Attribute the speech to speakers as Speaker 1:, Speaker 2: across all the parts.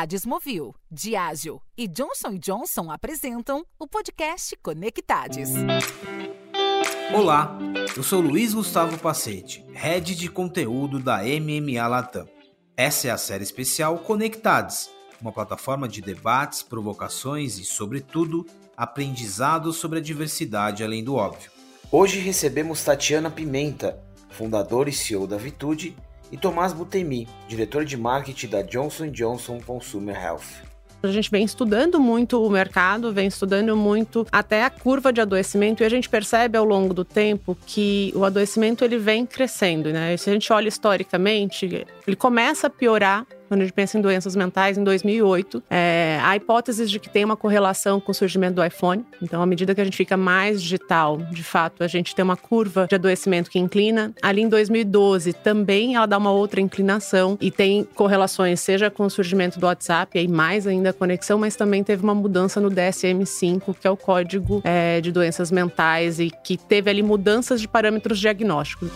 Speaker 1: Adesmovil, Diágio e Johnson Johnson apresentam o podcast Conectades.
Speaker 2: Olá, eu sou Luiz Gustavo Pacete, head de conteúdo da MMA Latam. Essa é a série especial Conectades, uma plataforma de debates, provocações e, sobretudo, aprendizados sobre a diversidade além do óbvio. Hoje recebemos Tatiana Pimenta, fundadora e CEO da Vitude, e Tomás Butemi, diretor de marketing da Johnson Johnson Consumer Health.
Speaker 3: A gente vem estudando muito o mercado, vem estudando muito até a curva de adoecimento e a gente percebe ao longo do tempo que o adoecimento ele vem crescendo, né? Se a gente olha historicamente, ele começa a piorar quando a gente pensa em doenças mentais, em 2008, é, há hipóteses de que tem uma correlação com o surgimento do iPhone. Então, à medida que a gente fica mais digital, de fato, a gente tem uma curva de adoecimento que inclina. Ali em 2012, também ela dá uma outra inclinação e tem correlações, seja com o surgimento do WhatsApp, aí mais ainda a conexão, mas também teve uma mudança no DSM-5, que é o código é, de doenças mentais, e que teve ali mudanças de parâmetros diagnósticos.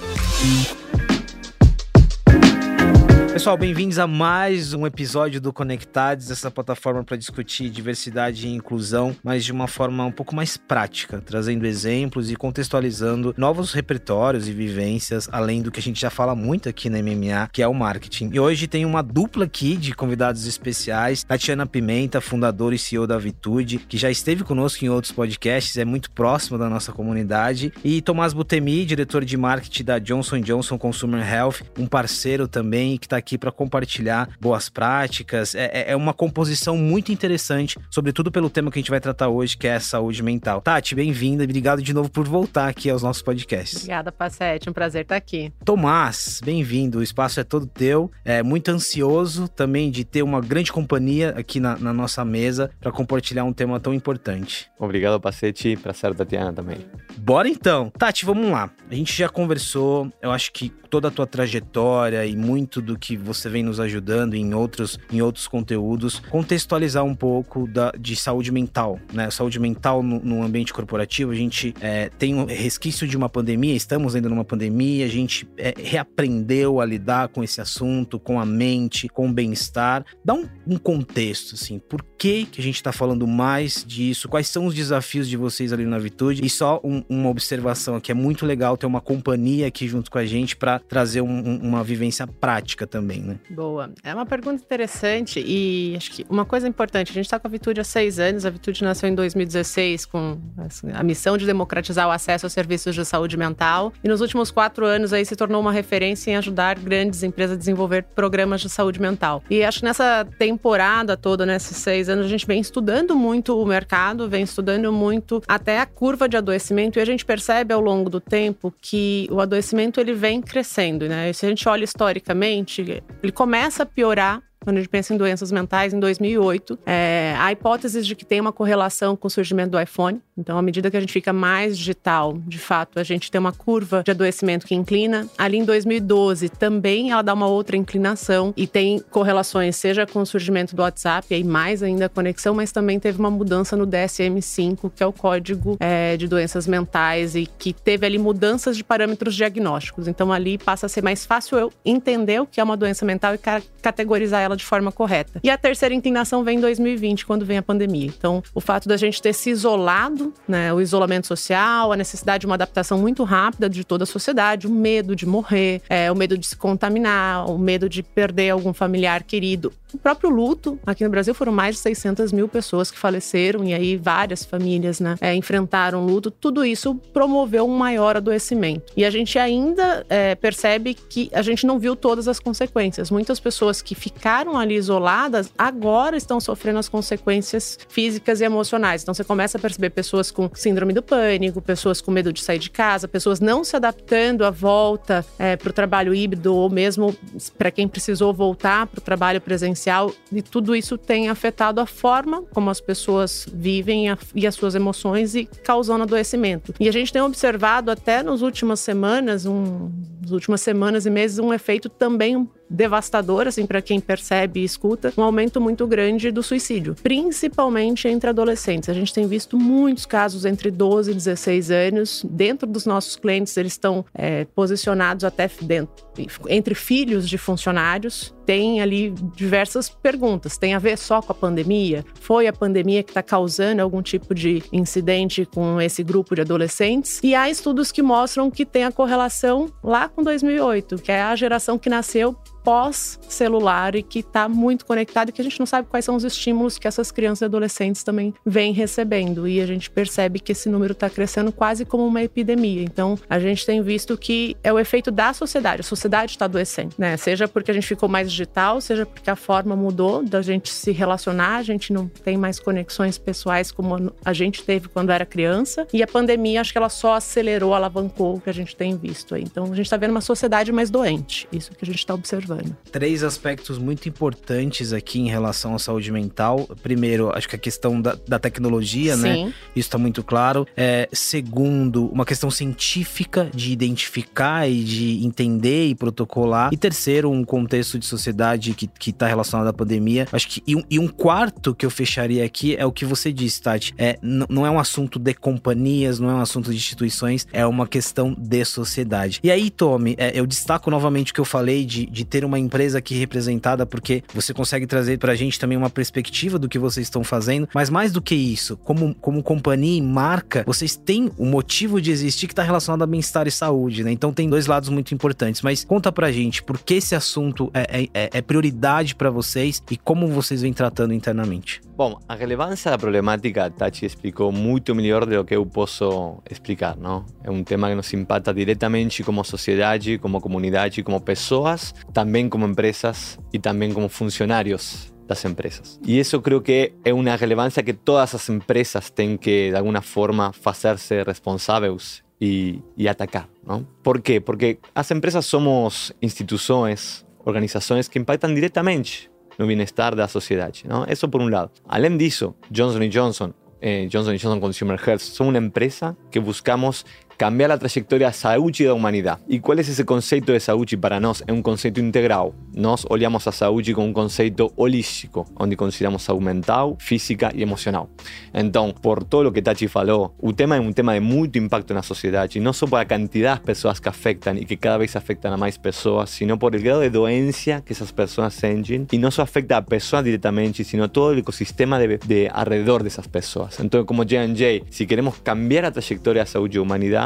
Speaker 2: Pessoal, bem-vindos a mais um episódio do Conectados, essa plataforma para discutir diversidade e inclusão, mas de uma forma um pouco mais prática, trazendo exemplos e contextualizando novos repertórios e vivências, além do que a gente já fala muito aqui na MMA, que é o marketing. E hoje tem uma dupla aqui de convidados especiais, Tatiana Pimenta, fundadora e CEO da Vitude, que já esteve conosco em outros podcasts, é muito próximo da nossa comunidade, e Tomás Butemi, diretor de marketing da Johnson Johnson Consumer Health, um parceiro também que está aqui aqui para compartilhar boas práticas. É, é, é, uma composição muito interessante, sobretudo pelo tema que a gente vai tratar hoje, que é a saúde mental. Tati, bem-vinda. Obrigado de novo por voltar aqui aos nossos podcasts.
Speaker 3: Obrigada, Passete. Um prazer estar aqui.
Speaker 2: Tomás, bem-vindo. O espaço é todo teu. É muito ansioso também de ter uma grande companhia aqui na, na nossa mesa para compartilhar um tema tão importante.
Speaker 4: Obrigado, Pacete, para a Tatiana também.
Speaker 2: Bora então. Tati, vamos lá. A gente já conversou, eu acho que toda a tua trajetória e muito do que você vem nos ajudando em outros, em outros conteúdos, contextualizar um pouco da, de saúde mental, né? Saúde mental no, no ambiente corporativo, a gente é, tem um resquício de uma pandemia, estamos ainda numa pandemia, a gente é, reaprendeu a lidar com esse assunto, com a mente, com o bem-estar. Dá um, um, contexto, assim, por que, que a gente está falando mais disso? Quais são os desafios de vocês ali na Vitude? E só um, uma observação aqui, é muito legal ter uma companhia aqui junto com a gente para trazer um, uma vivência prática também né?
Speaker 3: Boa. É uma pergunta interessante e acho que uma coisa importante, a gente está com a Vitude há seis anos, a Vitude nasceu em 2016 com assim, a missão de democratizar o acesso a serviços de saúde mental e nos últimos quatro anos aí se tornou uma referência em ajudar grandes empresas a desenvolver programas de saúde mental. E acho que nessa temporada toda, nesses seis anos, a gente vem estudando muito o mercado, vem estudando muito até a curva de adoecimento e a gente percebe ao longo do tempo que o adoecimento ele vem crescendo, né? Se a gente olha historicamente, ele começa a piorar quando a gente pensa em doenças mentais, em 2008, é, há hipóteses de que tem uma correlação com o surgimento do iPhone. Então, à medida que a gente fica mais digital, de fato, a gente tem uma curva de adoecimento que inclina. Ali em 2012, também ela dá uma outra inclinação e tem correlações, seja com o surgimento do WhatsApp, e aí mais ainda a conexão, mas também teve uma mudança no DSM-5, que é o código é, de doenças mentais, e que teve ali mudanças de parâmetros diagnósticos. Então, ali passa a ser mais fácil eu entender o que é uma doença mental e categorizar ela de forma correta. E a terceira inclinação vem em 2020, quando vem a pandemia. Então, o fato da gente ter se isolado, né, o isolamento social, a necessidade de uma adaptação muito rápida de toda a sociedade, o medo de morrer, é, o medo de se contaminar, o medo de perder algum familiar querido. O próprio luto, aqui no Brasil foram mais de 600 mil pessoas que faleceram e aí várias famílias né, é, enfrentaram luto. Tudo isso promoveu um maior adoecimento. E a gente ainda é, percebe que a gente não viu todas as consequências. Muitas pessoas que ficaram ali isoladas agora estão sofrendo as consequências físicas e emocionais. Então você começa a perceber pessoas com síndrome do pânico, pessoas com medo de sair de casa, pessoas não se adaptando à volta é, para o trabalho híbrido ou mesmo para quem precisou voltar para o trabalho presencial e tudo isso tem afetado a forma como as pessoas vivem e as suas emoções e causando adoecimento. E a gente tem observado até nas últimas semanas, um, nas últimas semanas e meses, um efeito também devastador, assim, para quem percebe e escuta, um aumento muito grande do suicídio, principalmente entre adolescentes. A gente tem visto muitos casos entre 12 e 16 anos. Dentro dos nossos clientes, eles estão é, posicionados até dentro entre filhos de funcionários, tem ali diversas perguntas. Tem a ver só com a pandemia? Foi a pandemia que está causando algum tipo de incidente com esse grupo de adolescentes? E há estudos que mostram que tem a correlação lá com 2008, que é a geração que nasceu pós-celular e que está muito conectado e que a gente não sabe quais são os estímulos que essas crianças e adolescentes também vêm recebendo. E a gente percebe que esse número está crescendo quase como uma epidemia. Então, a gente tem visto que é o efeito da sociedade. A sociedade está adoecendo, né? Seja porque a gente ficou mais digital, seja porque a forma mudou da gente se relacionar, a gente não tem mais conexões pessoais como a gente teve quando era criança. E a pandemia, acho que ela só acelerou, alavancou o que a gente tem visto aí. Então, a gente está vendo uma sociedade mais doente. Isso que a gente está observando.
Speaker 2: Três aspectos muito importantes aqui em relação à saúde mental. Primeiro, acho que a questão da, da tecnologia, né? Sim. né? Isso está muito claro. É, segundo, uma questão científica de identificar e de entender e protocolar. E terceiro, um contexto de sociedade que está relacionado à pandemia. Acho que e um, e um, quarto que eu fecharia aqui é o que você disse, Tati. É, não é um assunto de companhias, não é um assunto de instituições, é uma questão de sociedade. E aí, Tommy, é, eu destaco novamente o que eu falei de, de ter uma empresa aqui representada, porque você consegue trazer pra gente também uma perspectiva do que vocês estão fazendo. Mas mais do que isso, como, como companhia e marca, vocês têm o um motivo de existir que está relacionado a bem-estar e saúde, né? Então tem dois lados muito importantes. Mas conta pra gente por que esse assunto é, é, é prioridade para vocês e como vocês vêm tratando internamente.
Speaker 4: Bom, a relevância da problemática Tachi explicou muito melhor do que eu posso explicar, não? É um tema que nos impacta diretamente como sociedade, como comunidade, como pessoas, também como empresas e também como funcionários das empresas. E isso creo que é uma relevância que todas as empresas têm que, de alguma forma, fazer-se responsáveis e, e atacar. Não? Por quê? Porque as empresas somos instituições, organizações que impactam diretamente no bienestar de la sociedad. ¿no? Eso por un lado. Além disso, Johnson Johnson, eh, Johnson Johnson Consumer Health, son una empresa que buscamos cambiar a trajetória saúde da humanidade. E qual é esse conceito de saúde para nós? É um conceito integral. Nós olhamos a saúde como um conceito holístico, onde consideramos saúde mental, física e emocional. Então, por todo o que Tati falou, o tema é um tema de muito impacto na sociedade, não só por a quantidade de pessoas que afetam e que cada vez afetam a mais pessoas, sino por o grau de doença que essas pessoas sentem. E não só afeta a pessoa diretamente, sino todo o ecossistema de, de alrededor dessas pessoas. Então, como J&J, se queremos cambiar a trajetória da saúde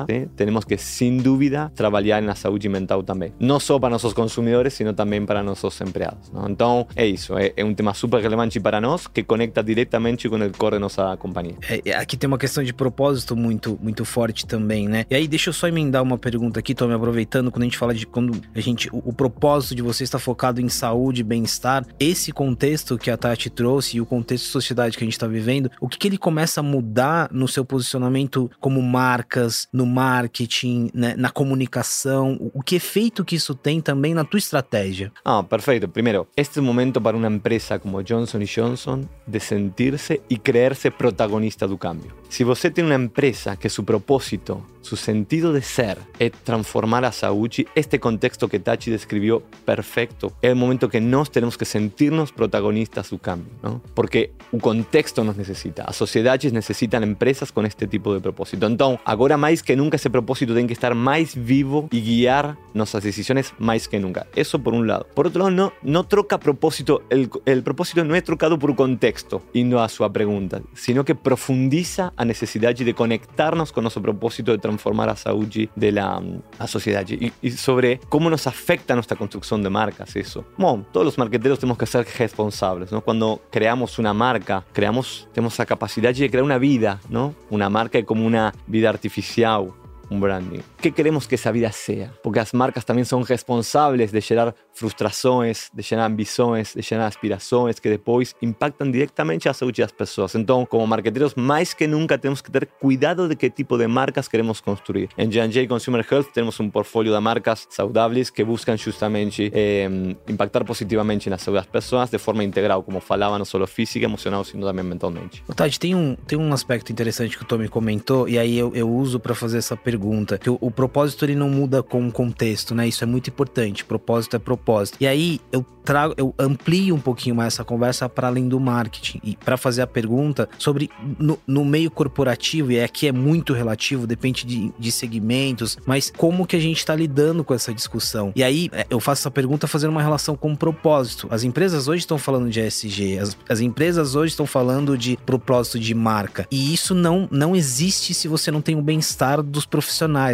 Speaker 4: da humanidade, tenemos que, sin duda, trabajar en la salud mental también. No solo para nuestros consumidores, sino también para nuestros empleados. Entonces, es eso. Es un tema súper relevante para nosotros que conecta directamente com o core da nossa companhia.
Speaker 2: É, aqui tem uma questão de propósito muito, muito forte também, né? E aí, deixa eu só emendar uma pergunta aqui, tô me aproveitando, quando a gente fala de quando a gente. O, o propósito de você está focado em saúde bem-estar, esse contexto que a Tati trouxe e o contexto de sociedade que a gente está vivendo, o que, que ele começa a mudar no seu posicionamento como marcas, no marketing, né, na comunicação? O que efeito que isso tem também na tua estratégia?
Speaker 4: Ah, perfeito. Primeiro, este é o momento para uma empresa como Johnson Johnson de sentir-se e creer-se protagonista do cambio. Se você tem uma empresa que seu propósito, seu sentido de ser é transformar a saúde, este contexto que Tachi descreveu perfeito, é o momento que nós temos que sentir-nos protagonistas do cambio, não? Porque o contexto nos necessita. As sociedades necessitam empresas com este tipo de propósito. Então, agora mais que nunca ese propósito tiene que estar más vivo y guiar nuestras decisiones más que nunca. Eso por un lado. Por otro lado, no, no troca propósito, el, el propósito no es trocado por contexto, indo a su pregunta, sino que profundiza a necesidad de conectarnos con nuestro propósito de transformar a saúde de la, a sociedad y, y, sobre cómo nos afecta nuestra construcción de marcas eso. Bueno, todos los marqueteros tenemos que ser responsables, ¿no? Cuando creamos una marca, creamos, tenemos la capacidad de crear una vida, ¿no? Una marca es como una vida artificial, un branding. ¿Qué queremos que esa vida sea? Porque las marcas también son responsables de gerar frustrações, de gerar ambições, de gerar aspirações que depois impactam diretamente a saúde das pessoas. Então, como marqueteiros, mais que nunca temos que ter cuidado de que tipo de marcas queremos construir. Em J&J Consumer Health temos um portfólio de marcas saudáveis que buscam justamente eh, impactar positivamente na saúde das pessoas de forma integral, como falava, não só física, emocional, sino também mentalmente.
Speaker 2: Tati, tem um, tem um aspecto interessante que o Tommy comentou, e aí eu, eu uso para fazer essa pergunta pergunta, que o, o propósito ele não muda com o contexto, né? Isso é muito importante. Propósito é propósito. E aí eu trago, eu amplio um pouquinho mais essa conversa para além do marketing e para fazer a pergunta sobre no, no, meio corporativo e aqui é muito relativo, depende de, de segmentos, mas como que a gente está lidando com essa discussão? E aí é, eu faço essa pergunta fazendo uma relação com o propósito. As empresas hoje estão falando de ESG, as, as empresas hoje estão falando de propósito de marca e isso não não existe se você não tem o bem-estar dos profissionais,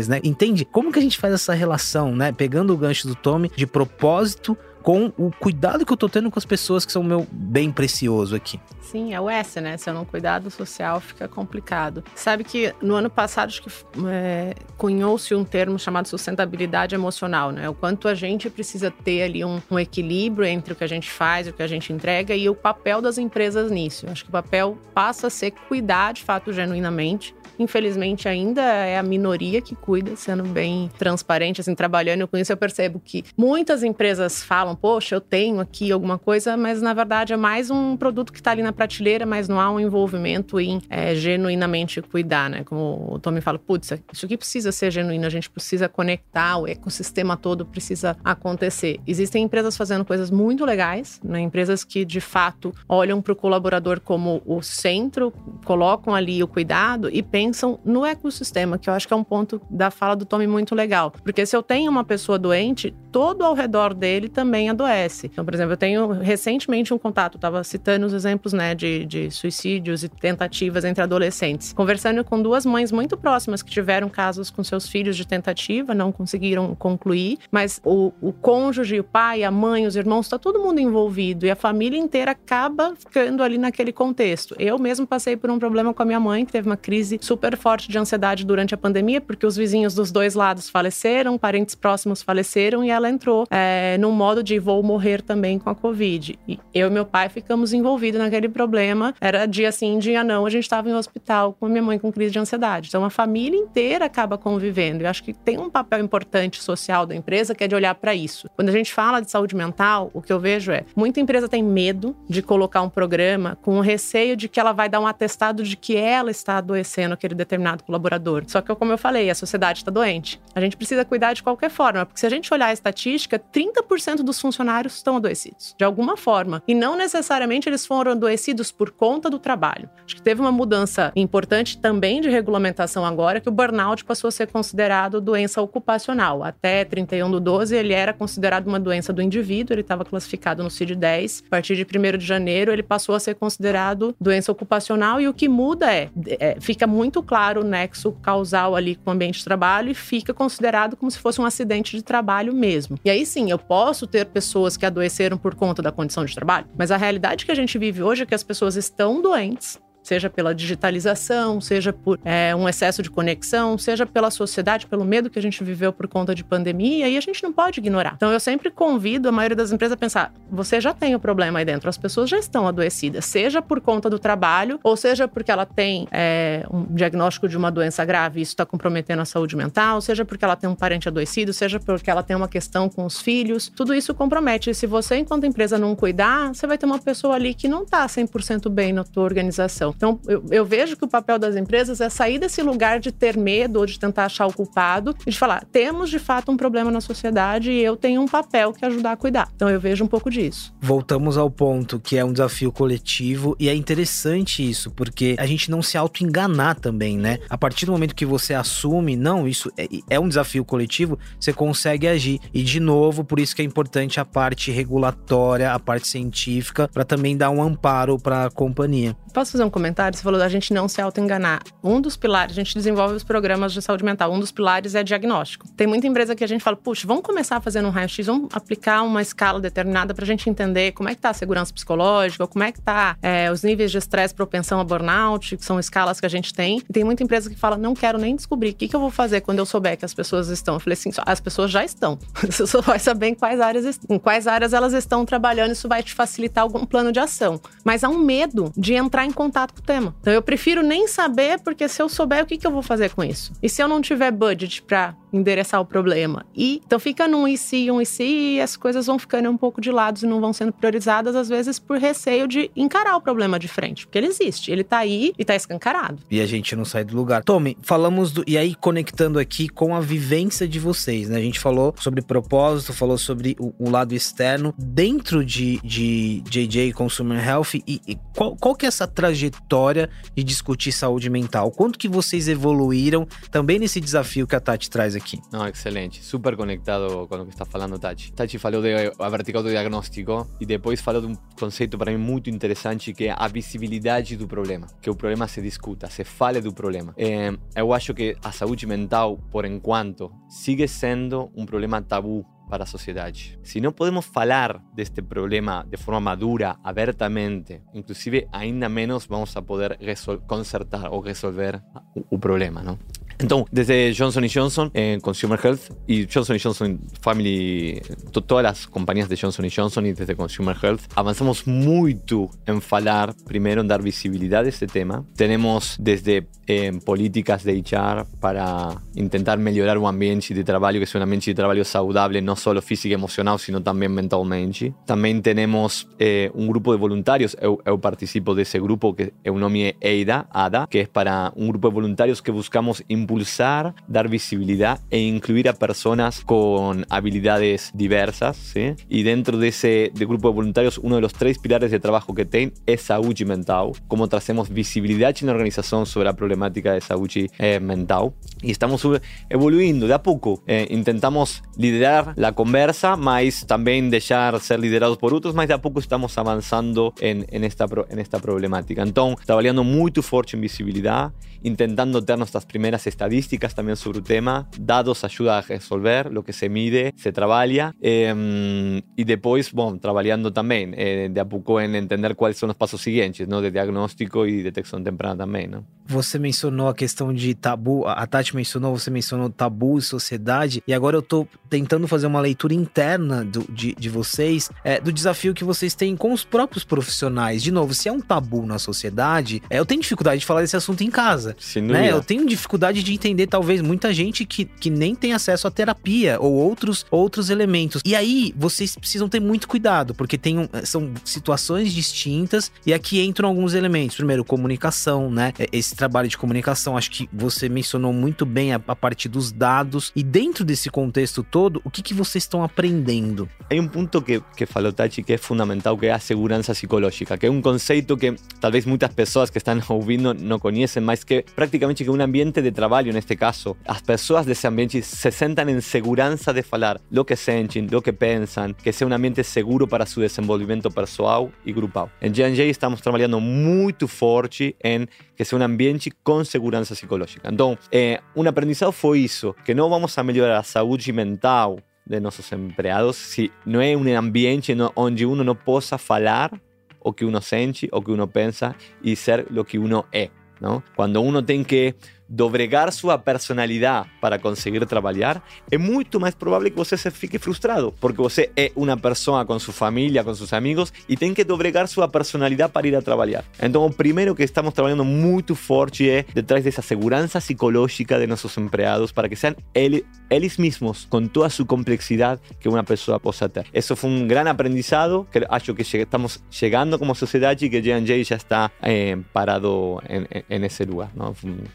Speaker 2: né? Entende? Como que a gente faz essa relação, né? Pegando o gancho do Tommy de propósito com o cuidado que eu tô tendo com as pessoas que são meu bem precioso aqui.
Speaker 3: Sim, é o S, né? Se eu não cuidar do social, fica complicado. Sabe que no ano passado, acho que é, cunhou-se um termo chamado sustentabilidade emocional, né? O quanto a gente precisa ter ali um, um, equilíbrio entre o que a gente faz, o que a gente entrega e o papel das empresas nisso. acho que o papel passa a ser cuidar de fato genuinamente infelizmente ainda é a minoria que cuida, sendo bem transparente, assim, trabalhando com isso, eu percebo que muitas empresas falam, poxa, eu tenho aqui alguma coisa, mas na verdade é mais um produto que está ali na prateleira, mas não há um envolvimento em é, genuinamente cuidar, né? Como o Tommy fala, putz, isso aqui precisa ser genuíno, a gente precisa conectar, o ecossistema todo precisa acontecer. Existem empresas fazendo coisas muito legais, né? Empresas que de fato olham para o colaborador como o centro, colocam ali o cuidado e pensam pensam no ecossistema, que eu acho que é um ponto da fala do Tommy muito legal. Porque se eu tenho uma pessoa doente, todo ao redor dele também adoece. Então, por exemplo, eu tenho recentemente um contato, estava citando os exemplos né, de, de suicídios e tentativas entre adolescentes. Conversando com duas mães muito próximas que tiveram casos com seus filhos de tentativa, não conseguiram concluir, mas o, o cônjuge, o pai, a mãe, os irmãos, está todo mundo envolvido e a família inteira acaba ficando ali naquele contexto. Eu mesmo passei por um problema com a minha mãe, que teve uma crise super super forte de ansiedade durante a pandemia, porque os vizinhos dos dois lados faleceram, parentes próximos faleceram e ela entrou é, num modo de vou morrer também com a Covid. E eu e meu pai ficamos envolvidos naquele problema. Era dia sim, dia não, a gente estava em hospital com a minha mãe com crise de ansiedade. Então a família inteira acaba convivendo. Eu acho que tem um papel importante social da empresa que é de olhar para isso. Quando a gente fala de saúde mental, o que eu vejo é muita empresa tem medo de colocar um programa com o receio de que ela vai dar um atestado de que ela está adoecendo aquele determinado colaborador. Só que, como eu falei, a sociedade está doente. A gente precisa cuidar de qualquer forma, porque se a gente olhar a estatística, 30% dos funcionários estão adoecidos, de alguma forma. E não necessariamente eles foram adoecidos por conta do trabalho. Acho que teve uma mudança importante também de regulamentação agora, que o burnout passou a ser considerado doença ocupacional. Até 31 do 12, ele era considerado uma doença do indivíduo, ele estava classificado no CID-10. A partir de 1 de janeiro, ele passou a ser considerado doença ocupacional e o que muda é, é fica muito claro o nexo causal ali com o ambiente de trabalho e fica considerado como se fosse um acidente de trabalho mesmo. E aí sim, eu posso ter pessoas que adoeceram por conta da condição de trabalho, mas a realidade que a gente vive hoje é que as pessoas estão doentes, seja pela digitalização, seja por é, um excesso de conexão, seja pela sociedade, pelo medo que a gente viveu por conta de pandemia, e a gente não pode ignorar. Então eu sempre convido a maioria das empresas a pensar: você já tem o problema aí dentro, as pessoas já estão adoecidas, seja por conta do trabalho, ou seja porque ela tem é, um diagnóstico de uma doença grave e isso está comprometendo a saúde mental, seja porque ela tem um parente adoecido, seja porque ela tem uma questão com os filhos, tudo isso compromete. E se você, enquanto empresa, não cuidar, você vai ter uma pessoa ali que não está 100% bem na tua organização. Então, eu, eu, vejo que o papel das empresas é sair desse lugar de ter medo ou de tentar achar o culpado e de falar: temos de fato um problema na sociedade e eu tenho um papel que ajudar a cuidar. Então, eu vejo um pouco disso.
Speaker 2: Voltamos ao ponto que é um desafio coletivo e é interessante isso, porque a gente não se auto-enganar também, né? A partir do momento que você assume, não, isso é, é um desafio coletivo, você consegue agir. E, de novo, por isso que é importante a parte regulatória, a parte científica, para também dar um amparo para a companhia.
Speaker 3: Posso fazer um comentário? Você falou da gente não se auto-enganar. Um dos pilares, a gente desenvolve os programas de saúde mental, um dos pilares é diagnóstico. Tem muita empresa que a gente fala, puxa, vamos começar fazendo um raio-x, vamos aplicar uma escala determinada para a gente entender como é que está a segurança psicológica, como é que está é, os níveis de estresse, propensão a burnout, que são escalas que a gente tem. Tem muita empresa que fala, não quero nem descobrir, o que, que eu vou fazer quando eu souber que as pessoas estão? Eu falei assim, as pessoas já estão. Você só vai saber em quais áreas, em quais áreas elas estão trabalhando, isso vai te facilitar algum plano de ação. Mas há um medo de entrar em contato com o tema. Então eu prefiro nem saber, porque se eu souber, o que, que eu vou fazer com isso? E se eu não tiver budget para endereçar o problema. E então fica num e se, um e se, e as coisas vão ficando um pouco de lado e não vão sendo priorizadas, às vezes por receio de encarar o problema de frente. Porque ele existe, ele tá aí e tá escancarado.
Speaker 2: E a gente não sai do lugar. Tommy, falamos do. E aí, conectando aqui com a vivência de vocês, né? A gente falou sobre propósito, falou sobre o, o lado externo. Dentro de, de JJ Consumer Health, e, e qual, qual que é essa trajetória de discutir saúde mental? Quanto que vocês evoluíram também nesse desafio que a Tati traz aqui?
Speaker 4: Não, excelente. Super conectado com o que está falando Tati. Tati falou de a vertical do diagnóstico e depois falou de um conceito para mim muito interessante que é a visibilidade do problema. Que o problema se discuta, se fale do problema. É, eu acho que a saúde mental, por enquanto, sigue sendo um problema tabu para a sociedade. Se não podemos falar deste problema de forma madura, abertamente, inclusive ainda menos vamos a poder consertar ou resolver o problema, não? Então, desde Johnson Johnson en Consumer Health y Johnson Johnson Family, todas las compañías de Johnson Johnson y desde Consumer Health, avanzamos mucho en falar, primero en dar visibilidad a este tema. Tenemos desde eh, políticas de HR para intentar mejorar un ambiente de trabajo que sea un ambiente de trabajo saludable, no solo físico y emocional, sino también mentalmente. También tenemos eh, un grupo de voluntarios, yo, participo de ese grupo que es un nombre EIDA, ADA, que es para un grupo de voluntarios que buscamos impulsar, dar visibilidad e incluir a personas con habilidades diversas. ¿sí? Y dentro de ese de grupo de voluntarios, uno de los tres pilares de trabajo que tienen es salud mental, cómo tracemos visibilidad en la organización sobre la problemática de salud eh, mental. Y estamos evoluindo de a poco. Eh, intentamos liderar la conversa, más también dejar ser liderados por otros, más de a poco estamos avanzando en, en, esta, en esta problemática. Entonces, trabajando muy fuerte en visibilidad, intentando tener nuestras primeras estadísticas también sobre el tema. Dados ayuda a resolver lo que se mide, se trabaja. Eh, y después, bueno, trabajando también eh, de a poco en entender cuáles son los pasos siguientes, ¿no? De diagnóstico y detección temprana también, ¿no?
Speaker 2: Você mencionou a questão de tabu, a Tati mencionou, você mencionou tabu e sociedade, e agora eu tô tentando fazer uma leitura interna do, de, de vocês, é, do desafio que vocês têm com os próprios profissionais. De novo, se é um tabu na sociedade, é, eu tenho dificuldade de falar desse assunto em casa.
Speaker 4: Sem
Speaker 2: né? Eu tenho dificuldade de entender, talvez, muita gente que, que nem tem acesso à terapia ou outros, outros elementos. E aí, vocês precisam ter muito cuidado, porque tem um, são situações distintas, e aqui entram alguns elementos. Primeiro, comunicação, né? Esse trabalho de comunicação, acho que você mencionou muito bem a, a partir dos dados. E dentro desse contexto todo, o que, que vocês estão aprendendo?
Speaker 4: Hay um ponto que, que falou Tachi que é fundamental, que é a segurança psicológica, que é um conceito que talvez muitas pessoas que estão ouvindo não conhecem, mas que prácticamente que um ambiente de trabalho, neste caso, as pessoas desse ambiente se sentam em segurança de falar o que sentem, o que pensam, que seja um ambiente seguro para seu desenvolvimento pessoal e grupal. Em J&J estamos trabalhando muito forte em que sea un ambiente con seguridad psicológica. Entonces, eh, un aprendizado fue eso, que no vamos a mejorar la salud mental de nuestros empleados si no es un ambiente donde uno no possa falar o que uno sente o que uno pensa y ser lo que uno es. ¿no? Cuando uno tiene que dobregar sua personalidade para conseguir trabalhar, é muito mais provável que você se fique frustrado, porque você é uma pessoa com sua família, com seus amigos e tem que dobregar sua personalidade para ir a trabalhar. Então, o primeiro que estamos trabalhando muito forte é detrás dessa segurança psicológica de nossos empregados para que sejam eles, eles mesmos, com toda a sua complexidade que uma pessoa possa ter. Isso foi um grande aprendizado que acho que estamos chegando como sociedade e que J&J já está eh, parado em, esse lugar. Não?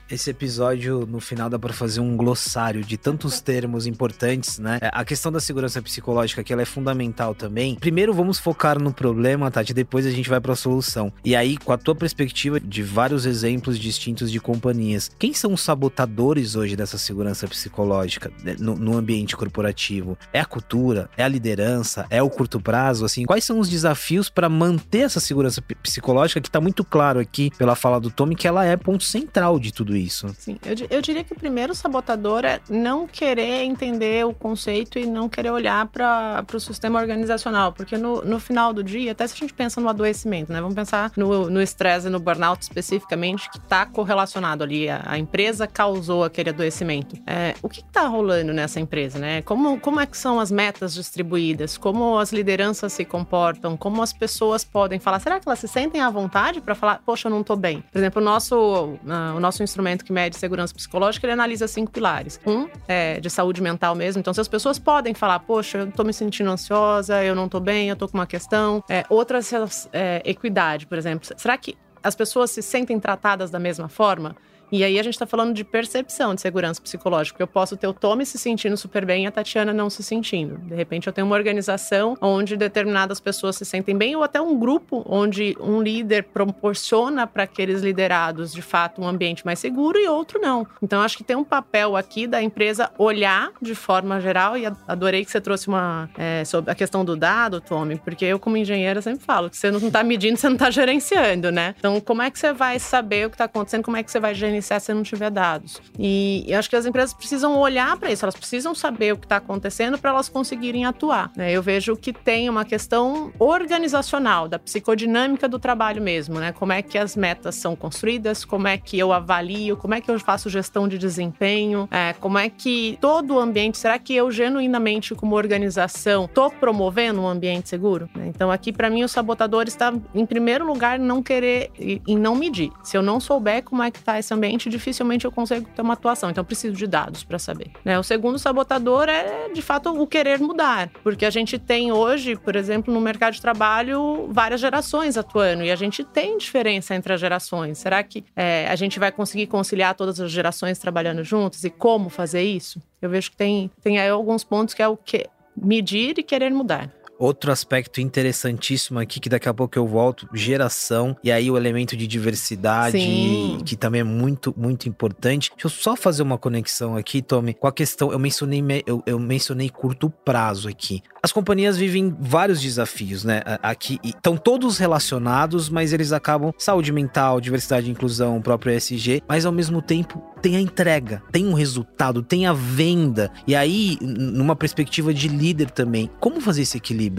Speaker 2: Esse episódio, no final, dá para fazer um glossário de tantos termos importantes, né? É, a questão da segurança psicológica, que ela é fundamental também. Primeiro, vamos focar no problema, Tati, depois a gente vai para a solução. E aí, com a tua perspectiva de vários exemplos distintos de companhias, quem são os sabotadores hoje dessa segurança psicológica né, no, no ambiente corporativo? É a cultura? É a liderança? É o curto prazo? Assim, quais são os desafios para manter essa segurança psicológica que está muito claro aqui pela fala do Tommy que ela é ponto central de tudo isso?
Speaker 3: Sim, eu, eu diria que o primeiro sabotador é não querer entender o conceito e não querer olhar para o sistema organizacional, porque no, no final do dia, até se a gente pensa no adoecimento, né? Vamos pensar no estresse e no burnout especificamente, que está correlacionado ali, a, a, empresa causou aquele adoecimento. É, o que está rolando nessa empresa, né? Como, como é que são as metas distribuídas? Como as lideranças se comportam? Como as pessoas podem falar? Será que elas se sentem à vontade para falar, poxa, eu não estou bem? Por exemplo, o nosso, uh, o nosso instrumento que mede mede segurança psicológica, ele analisa cinco pilares. Um é de saúde mental mesmo. Então, se as pessoas podem falar, poxa, eu tô me sentindo ansiosa, eu não tô bem, eu tô com uma questão. É, outras, é, equidade, por exemplo. Será que as pessoas se sentem tratadas da mesma forma? E aí a gente está falando de percepção de segurança psicológica. Eu posso ter o Tommy se sentindo super bem e a Tatiana não se sentindo. De repente eu tenho uma organização onde determinadas pessoas se sentem bem, ou até um grupo onde um líder proporciona para aqueles liderados de fato um ambiente mais seguro e outro não. Então acho que tem um papel aqui da empresa olhar de forma geral, e adorei que você trouxe uma é, sobre a questão do dado, Tommy, porque eu, como engenheira, sempre falo que você não está medindo, você não está gerenciando, né? Então, como é que você vai saber o que está acontecendo, como é que você vai gerenciar? Gerenciar se não tiver dados. E eu acho que as empresas precisam olhar para isso, elas precisam saber o que está acontecendo para elas conseguirem atuar. Né? Eu vejo que tem uma questão organizacional, da psicodinâmica do trabalho mesmo, né? Como é que as metas são construídas, como é que eu avalio, como é que eu faço gestão de desempenho, é, como é que todo o ambiente, será que eu genuinamente, como organização, estou promovendo um ambiente seguro? Então, aqui, para mim, o sabotador está, em primeiro lugar, não querer e não medir. Se eu não souber como é que está esse ambiente, dificilmente eu consigo ter uma atuação. Então, eu preciso de dados para saber. Né? O segundo sabotador é, de fato, o querer mudar. Porque a gente tem hoje, por exemplo, no mercado de trabalho, várias gerações atuando. E a gente tem diferença entre as gerações. Será que é, a gente vai conseguir conciliar todas as gerações trabalhando juntas? E como fazer isso? Eu vejo que tem, tem aí alguns pontos que é o que medir e querer mudar.
Speaker 2: Outro aspecto interessantíssimo aqui, que daqui a pouco eu volto, geração, e aí o elemento de diversidade, Sim. que também é muito, muito importante. Deixa eu só fazer uma conexão aqui, Tommy, com a questão, eu mencionei, eu, eu mencionei curto prazo aqui. As companhias vivem vários desafios, né? Aqui estão todos relacionados, mas eles acabam saúde mental, diversidade e inclusão, próprio ESG, mas ao mesmo tempo tem a entrega, tem um resultado, tem a venda. E aí, numa perspectiva de líder também, como fazer esse equilíbrio?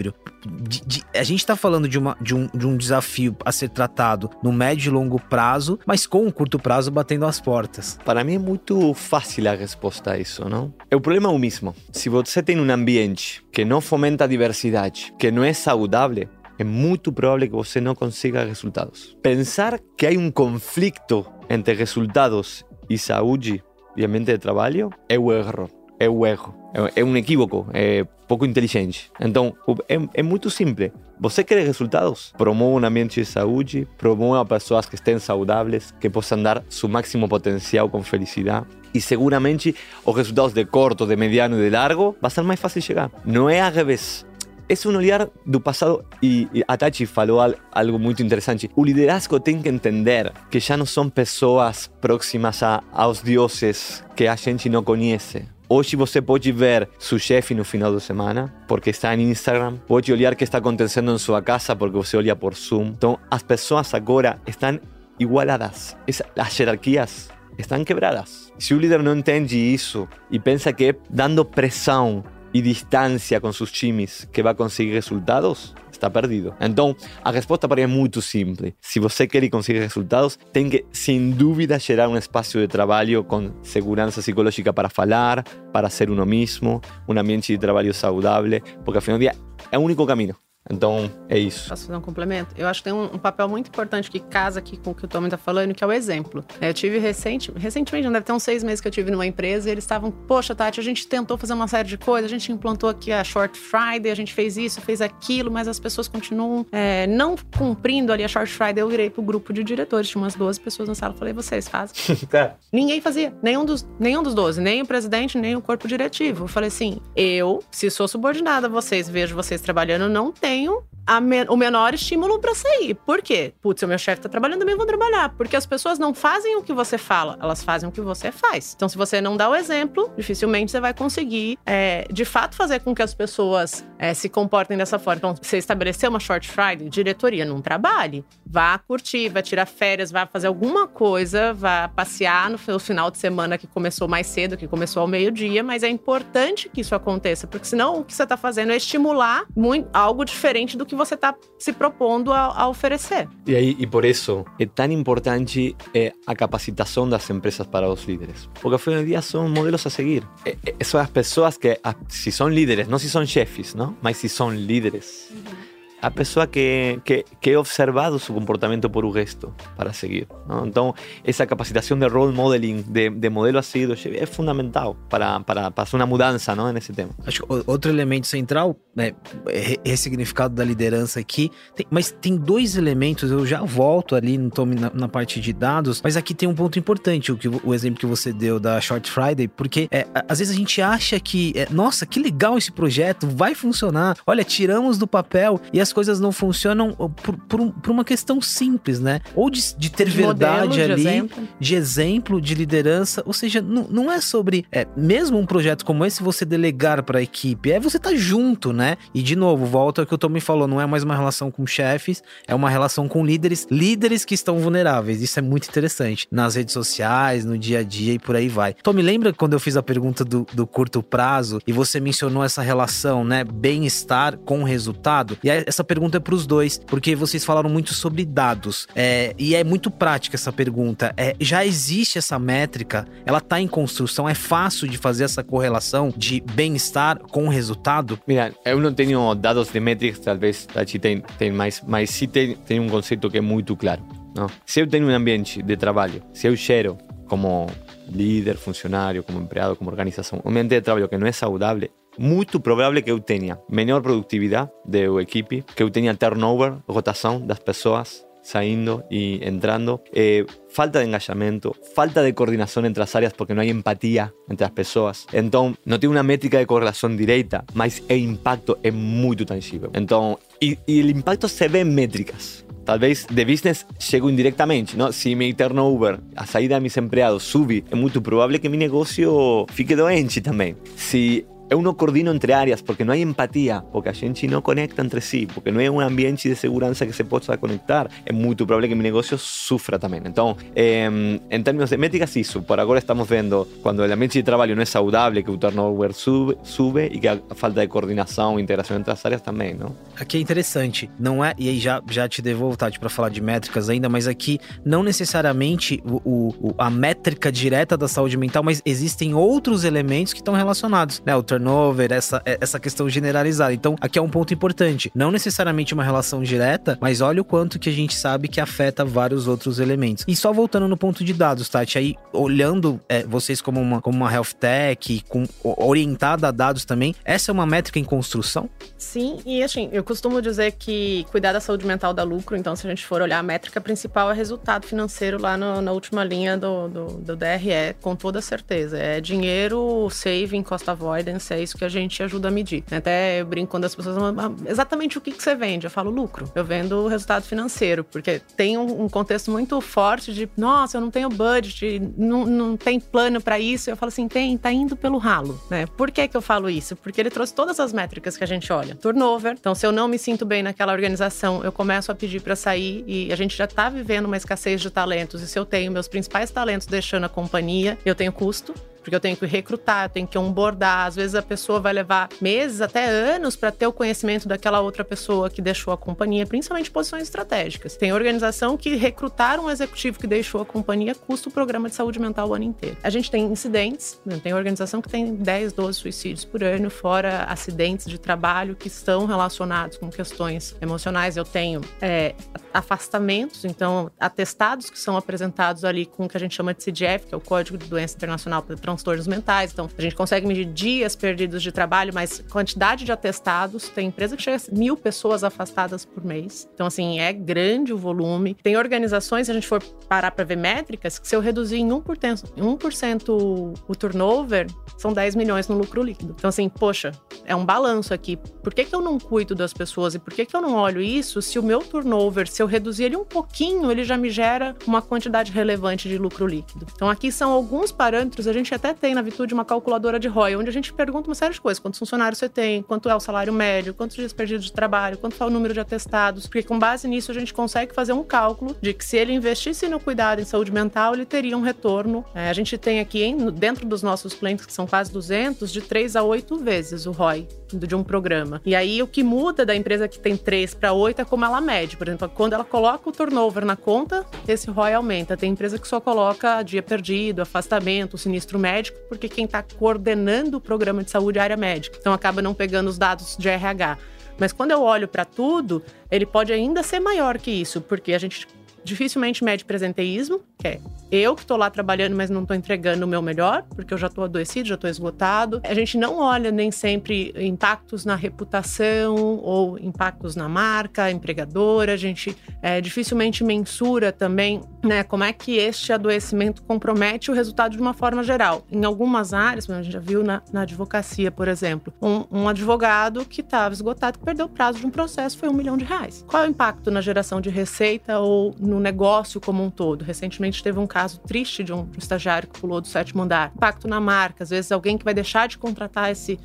Speaker 2: De, de, a gente está falando de, uma, de, um, de um desafio a ser tratado no médio e longo prazo, mas com o curto prazo batendo as portas.
Speaker 4: Para mim é muito fácil a resposta a isso, não? É o problema é o mesmo. Se você tem um ambiente que não fomenta a diversidade, que não é saudável, é muito provável que você não consiga resultados. Pensar que há um conflito entre resultados e saúde e ambiente de trabalho é o erro. É o erro. É, um equívoco. É pouco inteligente. Então, é, é muito simples. Você quer resultados? Promova um ambiente de saúde, promova pessoas que estejam saudáveis, que possam dar seu máximo potencial com felicidade. E seguramente os resultados de curto, de mediano e de largo vai ser mais fácil chegar. Não é a revés. es un olhar del pasado y, Atachi falou algo muy interesante. El liderazgo tem que entender que ya no son personas próximas a, los dioses que a gente não conhece. Hoje você pode ver seu chefe no final de semana, porque está em Instagram. Pode olhar o que está acontecendo em sua casa, porque você olha por Zoom. Então, as pessoas agora estão igualadas. As hierarquias estão quebradas. Se o líder não entende isso e pensa que dando pressão y distancia con sus times que va a conseguir resultados, está perdido. Então, a resposta para mim é muito simples. Se você quer conseguir resultados, tem que, sem dúvida, gerar um espaço de trabalho com segurança psicológica para falar, para ser uno mesmo, um ambiente de trabalho saudável, porque, afinal do dia, é o único caminho. Então, é isso.
Speaker 3: Posso fazer um complemento? Eu acho que tem um, um papel muito importante que casa aqui com o que o Tommy tá falando, que é o exemplo. É, eu tive recente, recentemente, deve ter uns seis meses que eu tive numa empresa e eles estavam, poxa, Tati, a gente tentou fazer uma série de coisas, a gente implantou aqui a Short Friday, a gente fez isso, fez aquilo, mas as pessoas continuam é, não cumprindo ali a Short Friday. Eu virei pro grupo de diretores, tinha umas 12 pessoas na sala, falei, vocês fazem. Tá. Ninguém fazia, nenhum dos, nenhum dos 12, nem o presidente, nem o corpo diretivo. Eu falei assim, eu, se sou subordinada a vocês, vejo vocês trabalhando, não tem tenho me o menor estímulo para sair. Por quê? Putz, o meu chefe tá trabalhando, também vou trabalhar. Porque as pessoas não fazem o que você fala, elas fazem o que você faz. Então, se você não dá o exemplo, dificilmente você vai conseguir, é, de fato, fazer com que as pessoas é, se comportem dessa forma. Então, você estabeleceu uma short Friday, diretoria, não trabalhe. Vá curtir, vá tirar férias, vá fazer alguma coisa, vá passear no final de semana que começou mais cedo, que começou ao meio-dia, mas é importante que isso aconteça, porque senão o que você está fazendo é estimular muito, algo diferente do que você está se propondo a, a, oferecer.
Speaker 4: E aí, e por isso é tão importante é, a capacitação das empresas para os líderes, porque afinal do dia são modelos a seguir. É, é, são as pessoas que, se são líderes, não se são chefes, não? mas se são líderes. Uhum a pessoa que, que, que é observado seu comportamento por o resto para seguir. Não? Então, essa capacitação de role modeling, de, de modelo a seguir, é fundamental para, para, para fazer uma mudança não, nesse tema.
Speaker 2: Acho que outro elemento central, né, é ressignificado da liderança aqui, tem, mas tem dois elementos, eu já volto ali no na, na, parte de dados, mas aqui tem um ponto importante, o, que, o exemplo que você deu da Short Friday, porque é, às vezes a gente acha que, é, nossa, que legal esse projeto, vai funcionar, olha, tiramos do papel e as coisas não funcionam por, por, por uma questão simples, né? Ou de, de ter de verdade modelo, ali, de exemplo. de exemplo, de liderança, ou seja, não, não é sobre, é, mesmo um projeto como esse, você delegar para a equipe, é você estar tá junto, né? E de novo, volta ao que o Tommy falou, não é mais uma relação com chefes, é uma relação com líderes, líderes que estão vulneráveis. Isso é muito interessante. Nas redes sociais, no dia a dia e por aí vai. Tommy, lembra quando eu fiz a pergunta do, do curto prazo e você mencionou essa relação, né? Bem-estar com resultado? E essa pergunta para os dois, porque vocês falaram muito sobre dados. É, e é muito prática essa pergunta. É, já existe essa métrica? Ela está em construção? É fácil de fazer essa correlação de bem-estar com resultado?
Speaker 4: Mira, eu não tenho dados de métricas, talvez a gente tem, tem mais, mas sim tem, tem um conceito que é muito claro. Não? Se eu tenho um ambiente de trabalho, se eu gero como líder, funcionário, como empregado, como organização, um ambiente de trabalho que não é saudável, muito provável que eu tenha menor produtividade da equipe, que eu tenha turnover, rotação das pessoas, saindo y entrando, eh, falta de engajamento, falta de coordinación entre las áreas porque no hay empatía entre las personas. Entonces, no tiene una métrica de correlación directa, mas el impacto es muy tangible. Entonces, y, y el impacto se ve en métricas. Tal vez de business llego indirectamente, ¿no? Si mi turnover, a saída de mis empleados sube, es muy probable que mi negocio fique doente también. Si eu não coordino entre áreas porque não há empatia, porque a gente não conecta entre si, porque não é um ambiente de segurança que se possa conectar, é muito provável que meu negócio sofra também. Então, em termos de métricas, isso. Por agora estamos vendo quando o ambiente de trabalho não é saudável, que o turnover sube, sube e que a falta de coordenação integração entre as áreas também, não?
Speaker 2: Aqui é interessante, não é, e aí já, já te devolvo, Tati, para falar de métricas ainda, mas aqui não necessariamente o, o, a métrica direta da saúde mental, mas existem outros elementos que estão relacionados, né? O turnover, essa, é, essa questão generalizada. Então, aqui é um ponto importante. Não necessariamente uma relação direta, mas olha o quanto que a gente sabe que afeta vários outros elementos. E só voltando no ponto de dados, Tati, aí olhando é, vocês como uma, como uma health tech, com, orientada a dados também, essa é uma métrica em construção?
Speaker 3: Sim, e assim, eu costumo dizer que cuidar da saúde mental dá lucro, então se a gente for olhar, a métrica principal é resultado financeiro lá no, na última linha do, do, do DRE, com toda certeza. É dinheiro, saving, cost avoidance, é isso que a gente ajuda a medir. Até eu brinco quando as pessoas falam, ah, exatamente o que, que você vende? Eu falo lucro. Eu vendo o resultado financeiro, porque tem um, um contexto muito forte de, nossa, eu não tenho budget, não, não tem plano para isso. Eu falo assim, tem, tá indo pelo ralo, né? Por que que eu falo isso? Porque ele trouxe todas as métricas que a gente olha. Turnover. Então, se eu não me sinto bem naquela organização, eu começo a pedir para sair e a gente já tá vivendo uma escassez de talentos. E se eu tenho meus principais talentos deixando a companhia, eu tenho custo porque eu tenho que recrutar, tenho que onboardar. Às vezes a pessoa vai levar meses, até anos, para ter o conhecimento daquela outra pessoa que deixou a companhia, principalmente posições estratégicas. Tem organização que recrutar um executivo que deixou a companhia custa o programa de saúde mental o ano inteiro. A gente tem incidentes, né? tem organização que tem 10, 12 suicídios por ano, fora acidentes de trabalho que estão relacionados com questões emocionais. Eu tenho é, afastamentos, então atestados que são apresentados ali com o que a gente chama de CDF, que é o Código de Doença Internacional para transtornos mentais. Então, a gente consegue medir dias perdidos de trabalho, mas quantidade de atestados. Tem empresa que chega a mil pessoas afastadas por mês. Então, assim, é grande o volume. Tem organizações, se a gente for parar para ver métricas, que se eu reduzir em 1%, 1% o turnover, são 10 milhões no lucro líquido. Então, assim, poxa, é um balanço aqui. Por que, que eu não cuido das pessoas e por que, que eu não olho isso se o meu turnover, se eu reduzir ele um pouquinho, ele já me gera uma quantidade relevante de lucro líquido? Então, aqui são alguns parâmetros, a gente até até tem na Vitude uma calculadora de ROI, onde a gente pergunta uma série de coisas. Quantos funcionários você tem, quanto é o salário médio, quantos dias perdidos de trabalho, quanto é o número de atestados, porque com base nisso a gente consegue fazer um cálculo de que se ele investisse no cuidado em saúde mental, ele teria um retorno. É, a gente tem aqui, em, dentro dos nossos clientes, que são quase 200, de 3 a 8 vezes o ROI de um programa. E aí o que muda da empresa que tem 3 para 8 é como ela mede. Por exemplo, quando ela coloca o turnover na conta, esse ROI aumenta. Tem empresa que só coloca dia perdido, afastamento, sinistro médico, porque quem está coordenando o programa de saúde é a área médica. Então acaba não pegando os dados de RH. Mas quando eu olho para tudo, ele pode ainda ser maior que isso, porque a gente dificilmente mede presenteísmo, que é eu que estou lá trabalhando, mas não estou entregando o meu melhor, porque eu já estou adoecido, já estou esgotado. A gente não olha nem sempre impactos na reputação ou impactos na marca empregadora. A gente é, dificilmente mensura também né, como é que este adoecimento compromete o resultado de uma forma geral. Em algumas áreas, a gente já viu na, na advocacia, por exemplo, um, um advogado que estava esgotado, que perdeu o prazo de um processo, foi um milhão de reais. Qual é o impacto na geração de receita ou no negócio como um todo? Recentemente teve um caso triste de um estagiário que pulou do sétimo andar. Impacto na marca, às vezes alguém que vai deixar de contratar esse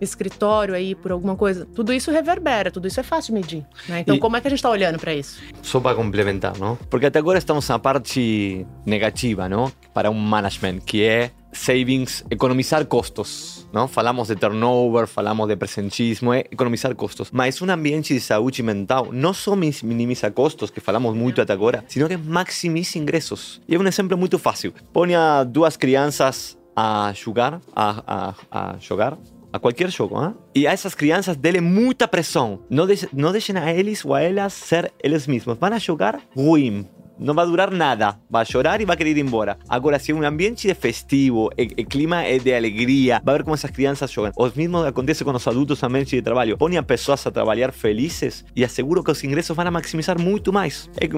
Speaker 3: escritório aí por alguma coisa. Tudo isso reverbera, tudo isso é fácil de medir. Né? Então, e como é que a gente está olhando para isso?
Speaker 4: Só para complementar, não? Porque até agora estamos na parte negativa, não? Para um management, que é savings, economizar costos, ¿no? Falamos de turnover, falamos de presentismo, é economizar costos. Mas um ambiente de saúde mental não só minimiza costos, que falamos muito até agora, sino que maximiza ingressos. E é um exemplo muito fácil. Ponha duas crianças a jogar, a, a, a jogar, a qualquer jogo, hein? e a essas crianças dele muita pressão. Não, deixe, não deixem a eles ou a elas ser eles mesmos. Vão a jogar ruim, não vai durar nada. Vai chorar e vai querer ir embora. Agora, se é um ambiente de festivo, o clima é de alegria, vai ver como essas crianças jogam. O mesmo acontece com os adultos no ambiente de trabalho. Põe as pessoas a trabalhar felizes e asseguro que os ingressos vão maximizar muito mais. É que,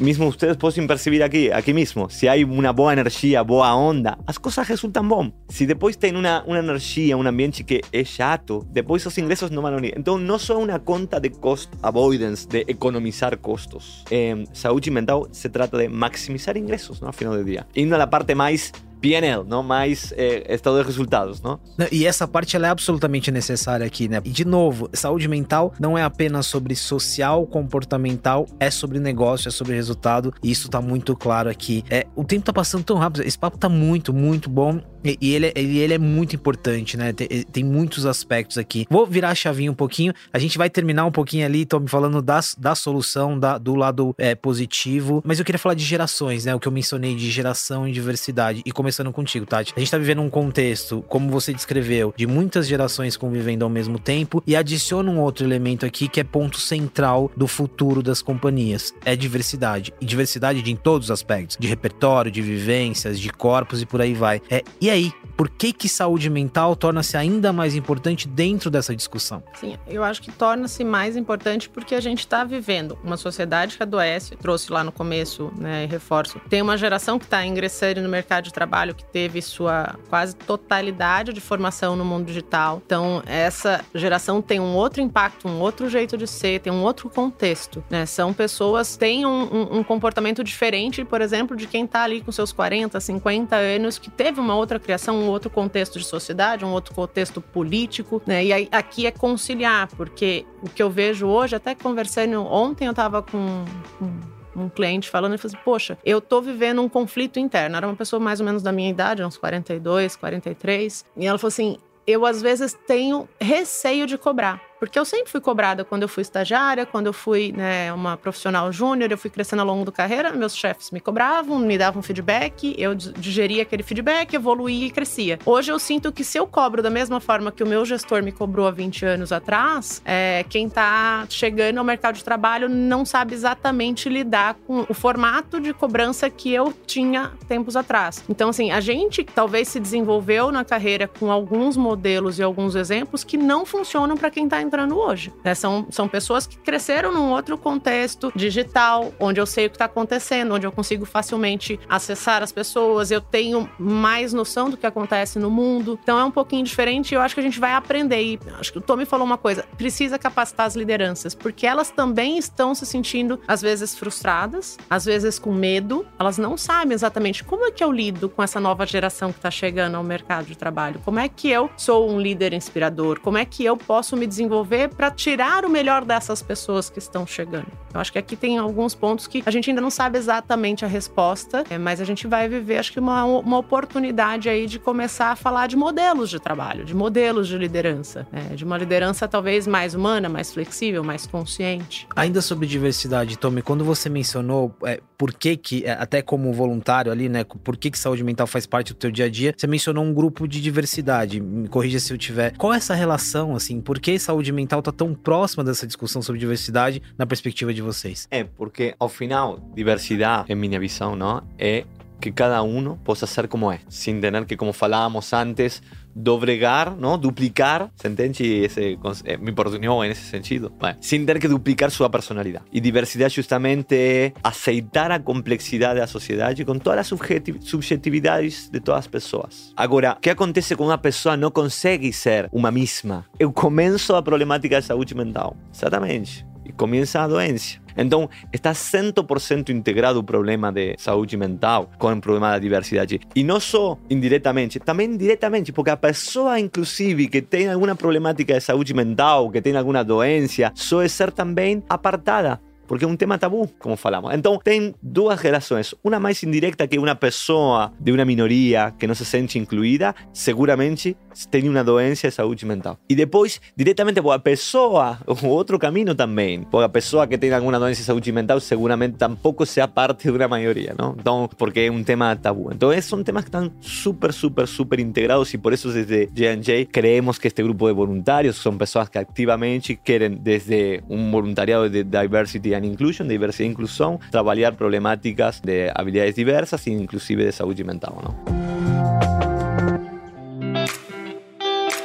Speaker 4: mesmo vocês podem perceber aqui, aqui mesmo, se há uma boa energia, boa onda, as coisas resultam bom. Se depois tem uma, uma energia, um ambiente que é chato, depois os ingressos não vão unir. Então, não só uma conta de cost avoidance, de economizar custos. Eh, saúde mental se trata de maximizar ingresos, ¿no? A final del día. Indo a la parte más PNL, não mais é, estado de resultados, não?
Speaker 2: E essa parte ela é absolutamente necessária aqui, né? E de novo, saúde mental não é apenas sobre social, comportamental, é sobre negócio, é sobre resultado. E isso tá muito claro aqui. É, o tempo tá passando tão rápido, esse papo tá muito, muito bom. E, ele, ele, ele é muito importante, né? Tem, tem, muitos aspectos aqui. Vou virar a chavinha um pouquinho. A gente vai terminar um pouquinho ali, tô me falando da, da solução, da, do lado é, positivo. Mas eu queria falar de gerações, né? O que eu mencionei de geração e diversidade. E começar começando contigo, Tati. A gente tá vivendo um contexto, como você descreveu, de muitas gerações convivendo ao mesmo tempo e adiciona um outro elemento aqui que é ponto central do futuro das companhias. É diversidade. E diversidade de, em todos os aspectos. De repertório, de vivências, de corpos e por aí vai. É, e aí, por que que saúde mental torna-se ainda mais importante dentro dessa discussão?
Speaker 3: Sim, eu acho que torna-se mais importante porque a gente está vivendo uma sociedade que adoece, trouxe lá no começo, né, reforço. Tem uma geração que está ingressando no mercado de trabalho que teve sua quase totalidade de formação no mundo digital. Então, essa geração tem um outro impacto, um outro jeito de ser, tem um outro contexto, né? São pessoas têm um, um, um comportamento diferente, por exemplo, de quem está ali com seus 40, 50 anos, que teve uma outra criação, um outro contexto de sociedade, um outro contexto político, né? E aí, aqui é conciliar, porque o que eu vejo hoje, até conversando ontem, eu estava com, com um cliente falando e falou assim: Poxa, eu tô vivendo um conflito interno. Era uma pessoa mais ou menos da minha idade, uns 42, 43. E ela falou assim: Eu às vezes tenho receio de cobrar. Porque eu sempre fui cobrada quando eu fui estagiária, quando eu fui né, uma profissional júnior, eu fui crescendo ao longo da carreira, meus chefes me cobravam, me davam feedback, eu digeria aquele feedback, evoluía e crescia. Hoje eu sinto que se eu cobro da mesma forma que o meu gestor me cobrou há 20 anos atrás, é, quem está chegando ao mercado de trabalho não sabe exatamente lidar com o formato de cobrança que eu tinha tempos atrás. Então, assim, a gente talvez se desenvolveu na carreira com alguns modelos e alguns exemplos que não funcionam para quem está entrando hoje. Né? São, são pessoas que cresceram num outro contexto digital, onde eu sei o que está acontecendo, onde eu consigo facilmente acessar as pessoas, eu tenho mais noção do que acontece no mundo. Então é um pouquinho diferente e eu acho que a gente vai aprender. E acho que o Tommy falou uma coisa: precisa capacitar as lideranças, porque elas também estão se sentindo, às vezes, frustradas, às vezes com medo. Elas não sabem exatamente como é que eu lido com essa nova geração que está chegando ao mercado de trabalho. Como é que eu sou um líder inspirador? Como é que eu posso me desenvolver desenvolver para tirar o melhor dessas pessoas que estão chegando. Eu acho que aqui tem alguns pontos que a gente ainda não sabe exatamente a resposta, é, mas a gente vai viver, acho que, uma, uma oportunidade aí de começar a falar de modelos de trabalho, de modelos de liderança, né? de uma liderança talvez mais humana, mais flexível, mais consciente.
Speaker 2: Ainda sobre diversidade, Tommy, quando você mencionou é, por que que, é, até como voluntário ali, né, por que que saúde mental faz parte do teu dia a dia, você mencionou um grupo de diversidade, me corrija se eu tiver. Qual é essa relação, assim, por que saúde mental tá tão próxima dessa discussão sobre diversidade na perspectiva de vocês?
Speaker 4: É, porque ao final, diversidade, em minha visão, não, é que cada uno possa ser como é, sem ter que, como falávamos antes, doblegar, ¿no? Duplicar, ¿se? Ese, eh, me oportunidad en ese sentido. Bueno, sin tener que duplicar su personalidad. Y diversidad justamente aceitar a complexidad de la sociedad y con todas las subjetividades de todas las personas. Ahora, ¿qué acontece cuando una persona no consigue ser una misma? Eu comienzo a problemática de salud mental. Exactamente. Y comienza a doencia. Então, está 100% integrado o problema de saúde mental com o problema da diversidade. E não só indiretamente, também diretamente, porque a pessoa, inclusive, que tem alguma problemática de saúde mental, que tem alguma doença, é ser também apartada porque é um tema tabu, como falamos. Então, tem duas relações. Uma mais indireta, que uma pessoa de uma minoria que não se sente incluída, seguramente tem uma doença de saúde mental. E depois, diretamente, porque a pessoa, outro caminho também, porque a pessoa que tem alguma doença de saúde mental, seguramente tampouco seja parte de uma maioria, não? Então, porque é um tema tabu. Então, são temas que estão super, super, super integrados e por isso, desde J&J, creemos que este grupo de voluntários são pessoas que ativamente querem, desde um voluntariado de diversity and inclusion, de diversidad e inclusión, trabajar problemáticas de habilidades diversas e inclusive de saúde mental. ¿no?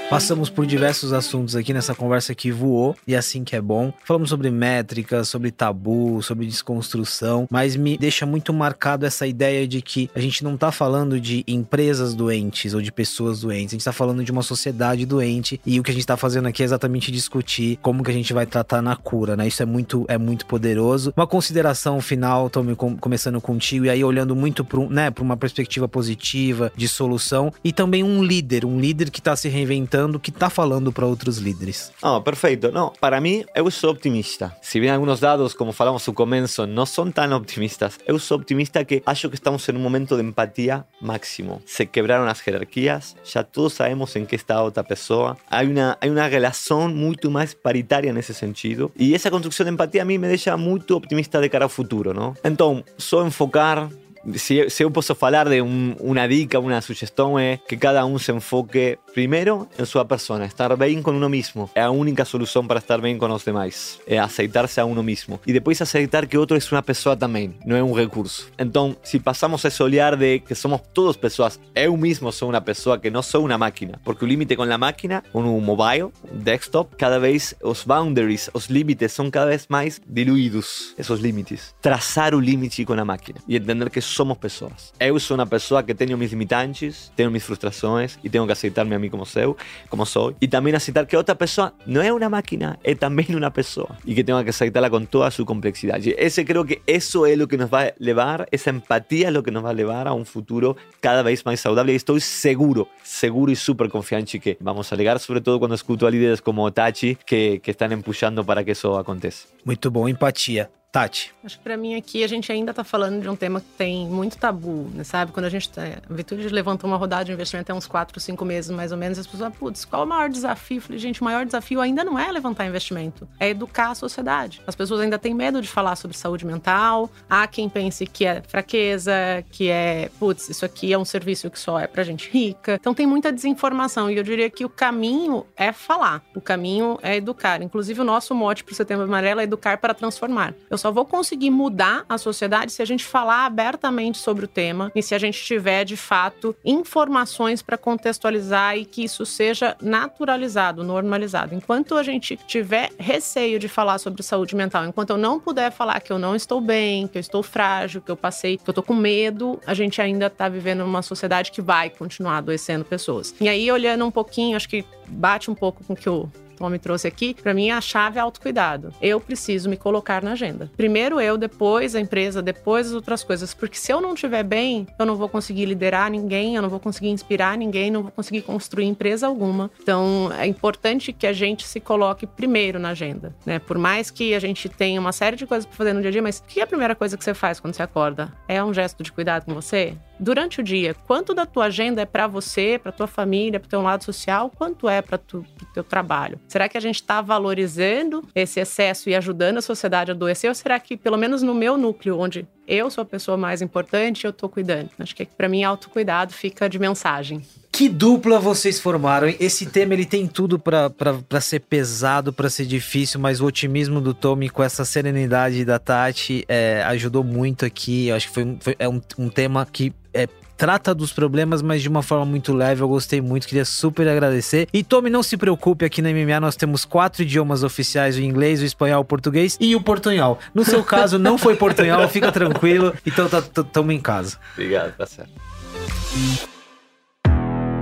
Speaker 2: Passamos por diversos assuntos aqui nessa conversa que voou, e assim que é bom. Falamos sobre métricas, sobre tabu, sobre desconstrução, mas me deixa muito marcado essa ideia de que a gente não tá falando de empresas doentes ou de pessoas doentes, a gente tá falando de uma sociedade doente, e o que a gente tá fazendo aqui é exatamente discutir como que a gente vai tratar na cura, né? Isso é muito, é muito poderoso. Uma consideração final, Tommy, começando contigo, e aí olhando muito para né, uma perspectiva positiva, de solução, e também um líder, um líder que tá se reinventando que está falando para outros líderes.
Speaker 4: Oh, perfeito. Não, para mim, eu sou optimista. Se bem alguns dados, como falamos no começo, não são tão optimistas, eu sou optimista que acho que estamos em um momento de empatia máximo. Se quebraram as hierarquias, já todos sabemos em que está a outra pessoa. Há uma, há uma relação muito mais paritária nesse sentido. E essa construção de empatia a mim me deixa muito optimista de cara ao futuro, não? Então, só enfocar si, si eu posso falar de un, una dica, una sugestión es que cada uno se enfoque primero en su persona, estar bien con uno mismo. Es la única solución para estar bien con los demás. Es aceitarse a uno mismo. Y después aceitar que otro es una persona también, no es un recurso. Entonces, si pasamos a ese olear de que somos todos personas, yo mismo soy una persona que no soy una máquina, porque el límite con la máquina, con un mobile, un desktop, cada vez los boundaries, los límites son cada vez más diluidos, esos límites. Trazar un límite con la máquina y entender que somos pessoas. Eu sou uma pessoa que tenho mis limitantes, tenho mis frustrações e tenho que aceitar-me a mim como sou, como sou. E também aceitar que outra pessoa não é uma máquina, é também uma pessoa. E que tenho que aceitarla com toda a sua complexidade. Esse creo que isso é o que nos vai levar, essa empatia é o que nos vai levar a um futuro cada vez mais saudável. E estou seguro, seguro e super confiante que vamos a legar, sobretudo quando escuto a líderes como Tachi que, que estão empuxando para que isso aconteça.
Speaker 2: Muito bom, empatia. Tati.
Speaker 3: Acho que para mim aqui a gente ainda está falando de um tema que tem muito tabu, né, sabe? Quando a gente tá, a Virtude levantou uma rodada de investimento há uns 4, 5 meses mais ou menos, as pessoas, putz, qual é o maior desafio? Falei, gente, o maior desafio ainda não é levantar investimento, é educar a sociedade. As pessoas ainda têm medo de falar sobre saúde mental. Há quem pense que é fraqueza, que é, putz, isso aqui é um serviço que só é pra gente rica. Então tem muita desinformação e eu diria que o caminho é falar, o caminho é educar. Inclusive o nosso mote para o Setembro Amarelo é educar para transformar. Eu só vou conseguir mudar a sociedade se a gente falar abertamente sobre o tema e se a gente tiver, de fato, informações para contextualizar e que isso seja naturalizado, normalizado. Enquanto a gente tiver receio de falar sobre saúde mental, enquanto eu não puder falar que eu não estou bem, que eu estou frágil, que eu passei, que eu estou com medo, a gente ainda está vivendo numa sociedade que vai continuar adoecendo pessoas. E aí, olhando um pouquinho, acho que bate um pouco com o que o Tommy trouxe aqui, para mim a chave é autocuidado. Eu preciso me colocar na agenda. Primeiro eu, depois a empresa, depois as outras coisas, porque se eu não estiver bem, eu não vou conseguir liderar ninguém, eu não vou conseguir inspirar ninguém, não vou conseguir construir empresa alguma. Então é importante que a gente se coloque primeiro na agenda, né? Por mais que a gente tenha uma série de coisas para fazer no dia a dia, mas o que é a primeira coisa que você faz quando você acorda? É um gesto de cuidado com você? Durante o dia, quanto da tua agenda é para você, para tua família, para teu lado social, quanto é para o teu trabalho? Será que a gente está valorizando esse excesso e ajudando a sociedade a adoecer? Ou será que, pelo menos no meu núcleo, onde eu sou a pessoa mais importante, eu estou cuidando? Acho que para mim, autocuidado fica de mensagem.
Speaker 2: Que dupla vocês formaram. Esse tema ele tem tudo para ser pesado, para ser difícil, mas o otimismo do Tommy com essa serenidade da Tati é, ajudou muito aqui. Eu acho que foi, foi é um, um tema que é, trata dos problemas, mas de uma forma muito leve. Eu gostei muito, queria super agradecer. E Tommy, não se preocupe, aqui na MMA nós temos quatro idiomas oficiais: o inglês, o espanhol, o português e o portunhol. No seu caso, não foi portunhol, fica tranquilo. Então tá, em casa.
Speaker 4: Obrigado, tá certo.